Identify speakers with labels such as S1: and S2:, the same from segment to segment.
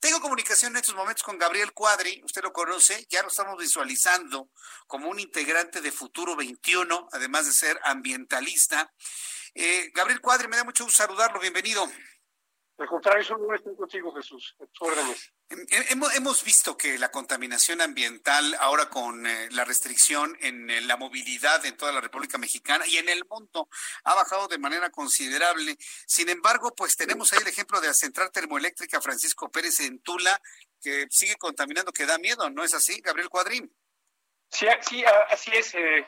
S1: Tengo comunicación en estos momentos con Gabriel Cuadri, usted lo conoce, ya lo estamos visualizando como un integrante de Futuro 21, además de ser ambientalista. Eh, Gabriel Cuadri, me da mucho gusto saludarlo, bienvenido.
S2: Al contrario, es contigo, Jesús. órdenes.
S1: Hemos, hemos visto que la contaminación ambiental, ahora con eh, la restricción en eh, la movilidad en toda la República Mexicana y en el mundo, ha bajado de manera considerable. Sin embargo, pues tenemos ahí el ejemplo de la central termoeléctrica Francisco Pérez en Tula, que sigue contaminando, que da miedo, ¿no es así, Gabriel Cuadrín?
S2: Sí, sí así es. Eh,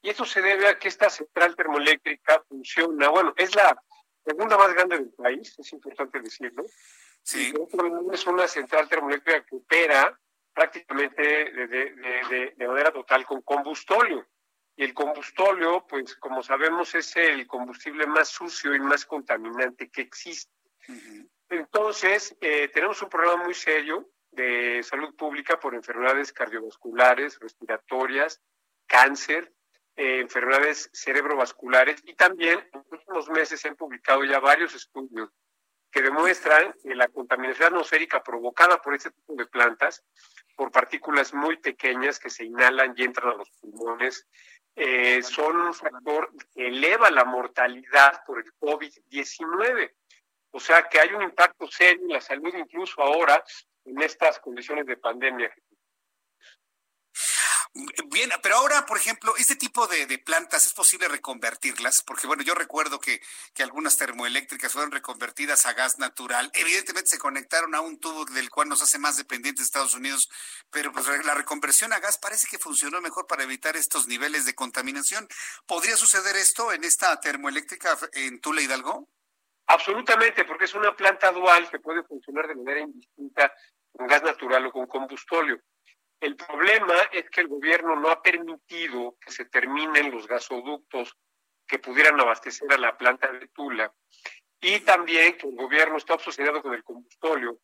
S2: y eso se debe a que esta central termoeléctrica funciona, bueno, es la segunda más grande del país, es importante decirlo. Sí. es una central termoeléctrica que opera prácticamente de, manera total con combustóleo. Y el combustóleo, pues como sabemos, es el combustible más sucio y más contaminante que existe. Entonces, eh, tenemos un problema muy serio de salud pública por enfermedades cardiovasculares, respiratorias, cáncer, eh, enfermedades cerebrovasculares y también en los últimos meses se han publicado ya varios estudios que demuestran que la contaminación atmosférica provocada por este tipo de plantas, por partículas muy pequeñas que se inhalan y entran a los pulmones, eh, son un factor que eleva la mortalidad por el COVID-19. O sea que hay un impacto serio en la salud incluso ahora en estas condiciones de pandemia.
S1: Bien, pero ahora, por ejemplo, este tipo de, plantas es posible reconvertirlas, porque bueno, yo recuerdo que, que, algunas termoeléctricas fueron reconvertidas a gas natural. Evidentemente se conectaron a un tubo del cual nos hace más dependientes de Estados Unidos, pero pues la reconversión a gas parece que funcionó mejor para evitar estos niveles de contaminación. ¿Podría suceder esto en esta termoeléctrica en Tula Hidalgo?
S2: Absolutamente, porque es una planta dual que puede funcionar de manera indistinta con gas natural o con combustóleo. El problema es que el gobierno no ha permitido que se terminen los gasoductos que pudieran abastecer a la planta de Tula y también que el gobierno está obsesionado con el combustóleo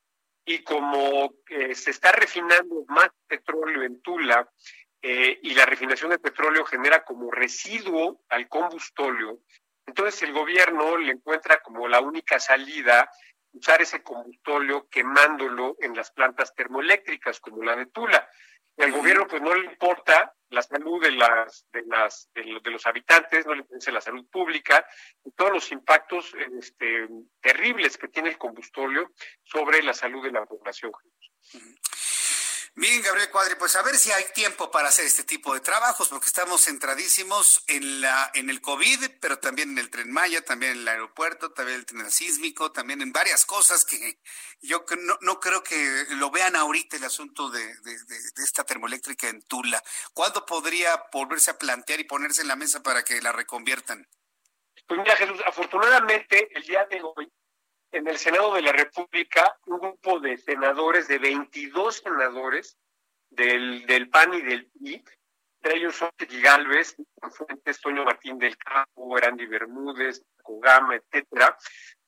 S2: y como eh, se está refinando más petróleo en Tula eh, y la refinación de petróleo genera como residuo al combustóleo, entonces el gobierno le encuentra como la única salida usar ese combustóleo quemándolo en las plantas termoeléctricas como la de Tula. Y al gobierno pues no le importa la salud de las de las de, los habitantes, no le interesa la salud pública y todos los impactos este, terribles que tiene el combustóleo sobre la salud de la población.
S1: Bien, Gabriel Cuadri, pues a ver si hay tiempo para hacer este tipo de trabajos, porque estamos centradísimos en la en el COVID, pero también en el tren Maya, también en el aeropuerto, también en el tren sísmico, también en varias cosas que yo no, no creo que lo vean ahorita el asunto de, de, de, esta termoeléctrica en Tula. ¿Cuándo podría volverse a plantear y ponerse en la mesa para que la reconviertan?
S2: Pues mira, Jesús, afortunadamente el día de hoy en el Senado de la República un grupo de senadores, de 22 senadores del, del PAN y del PRI, entre ellos son Galvez, Fuentes, Toño Martín del Campo, Erandi Bermúdez, Cogama, etcétera,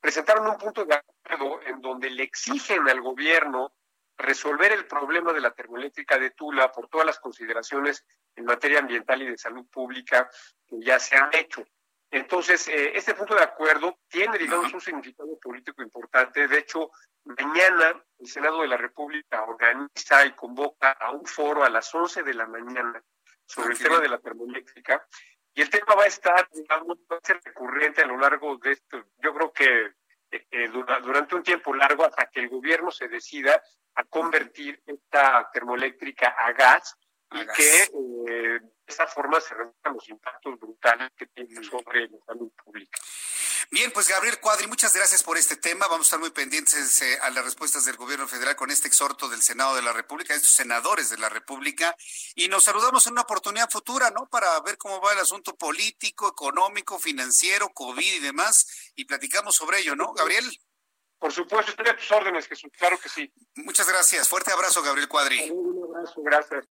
S2: presentaron un punto de acuerdo en donde le exigen al gobierno resolver el problema de la termoeléctrica de Tula por todas las consideraciones en materia ambiental y de salud pública que ya se han hecho. Entonces, eh, este punto de acuerdo tiene, digamos, un significado político importante. De hecho, mañana el Senado de la República organiza y convoca a un foro a las 11 de la mañana sobre el tema de la termoeléctrica. Y el tema va a estar, digamos, va a ser recurrente a lo largo de esto. Yo creo que eh, durante un tiempo largo hasta que el gobierno se decida a convertir esta termoeléctrica a gas y que eh, esa forma se reduzcan los impactos brutales que tienen sobre la salud pública.
S1: Bien, pues Gabriel Cuadri, muchas gracias por este tema. Vamos a estar muy pendientes eh, a las respuestas del gobierno federal con este exhorto del Senado de la República, estos senadores de la República, y nos saludamos en una oportunidad futura, ¿no? Para ver cómo va el asunto político, económico, financiero, COVID y demás, y platicamos sobre ello, ¿no, Gabriel?
S2: Por supuesto, estoy a tus órdenes, Jesús, claro que sí.
S1: Muchas gracias. Fuerte abrazo, Gabriel Cuadri.
S2: Un abrazo, gracias.